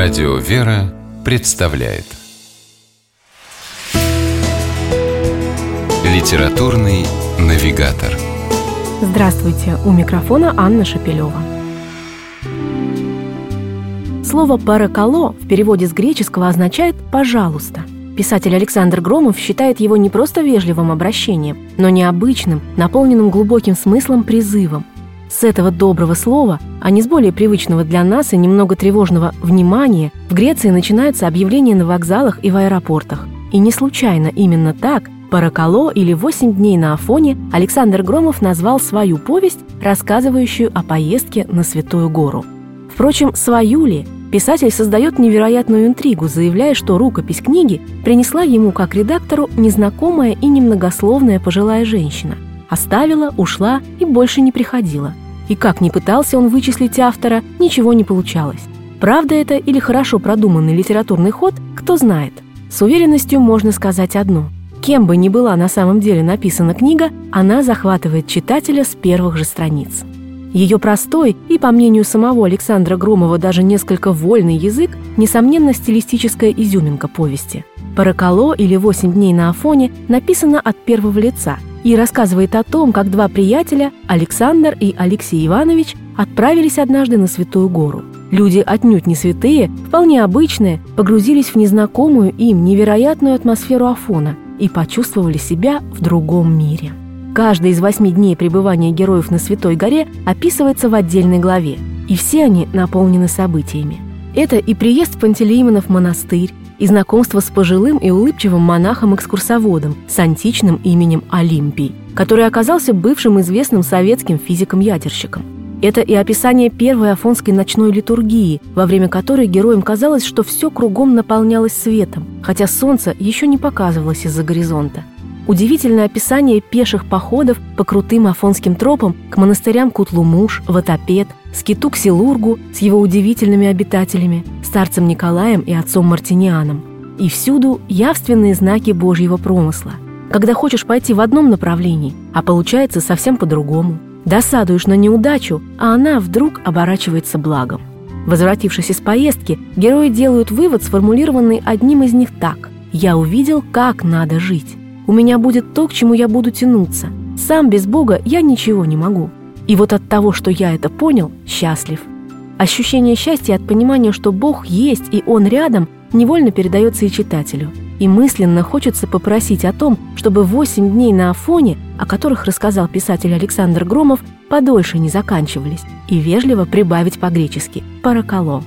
Радио «Вера» представляет Литературный навигатор Здравствуйте! У микрофона Анна Шапилева. Слово «паракало» в переводе с греческого означает «пожалуйста». Писатель Александр Громов считает его не просто вежливым обращением, но необычным, наполненным глубоким смыслом призывом – с этого доброго слова, а не с более привычного для нас и немного тревожного «внимания», в Греции начинаются объявления на вокзалах и в аэропортах. И не случайно именно так «Паракало» или «Восемь дней на Афоне» Александр Громов назвал свою повесть, рассказывающую о поездке на Святую Гору. Впрочем, свою ли? Писатель создает невероятную интригу, заявляя, что рукопись книги принесла ему как редактору незнакомая и немногословная пожилая женщина – Оставила, ушла и больше не приходила. И как ни пытался он вычислить автора, ничего не получалось. Правда это или хорошо продуманный литературный ход, кто знает. С уверенностью можно сказать одно. Кем бы ни была на самом деле написана книга, она захватывает читателя с первых же страниц. Ее простой и, по мнению самого Александра Громова, даже несколько вольный язык – несомненно стилистическая изюминка повести. «Паракало» или «Восемь дней на Афоне» написано от первого лица – и рассказывает о том, как два приятеля, Александр и Алексей Иванович, отправились однажды на Святую Гору. Люди отнюдь не святые, вполне обычные, погрузились в незнакомую им невероятную атмосферу Афона и почувствовали себя в другом мире. Каждый из восьми дней пребывания героев на Святой горе описывается в отдельной главе, и все они наполнены событиями. Это и приезд в Пантелеймонов монастырь, и знакомство с пожилым и улыбчивым монахом-экскурсоводом с античным именем Олимпий, который оказался бывшим известным советским физиком-ядерщиком. Это и описание первой афонской ночной литургии, во время которой героям казалось, что все кругом наполнялось светом, хотя солнце еще не показывалось из-за горизонта. Удивительное описание пеших походов по крутым афонским тропам к монастырям Кутлумуш, Ватопед, скиту к Силургу с его удивительными обитателями, старцем Николаем и отцом Мартинианом. И всюду явственные знаки Божьего промысла. Когда хочешь пойти в одном направлении, а получается совсем по-другому. Досадуешь на неудачу, а она вдруг оборачивается благом. Возвратившись из поездки, герои делают вывод, сформулированный одним из них так. «Я увидел, как надо жить. У меня будет то, к чему я буду тянуться. Сам без Бога я ничего не могу. И вот от того, что я это понял, счастлив. Ощущение счастья от понимания, что Бог есть и Он рядом, невольно передается и читателю. И мысленно хочется попросить о том, чтобы восемь дней на Афоне, о которых рассказал писатель Александр Громов, подольше не заканчивались, и вежливо прибавить по-гречески «паракало».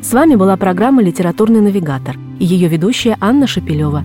С вами была программа «Литературный навигатор» и ее ведущая Анна Шапилева.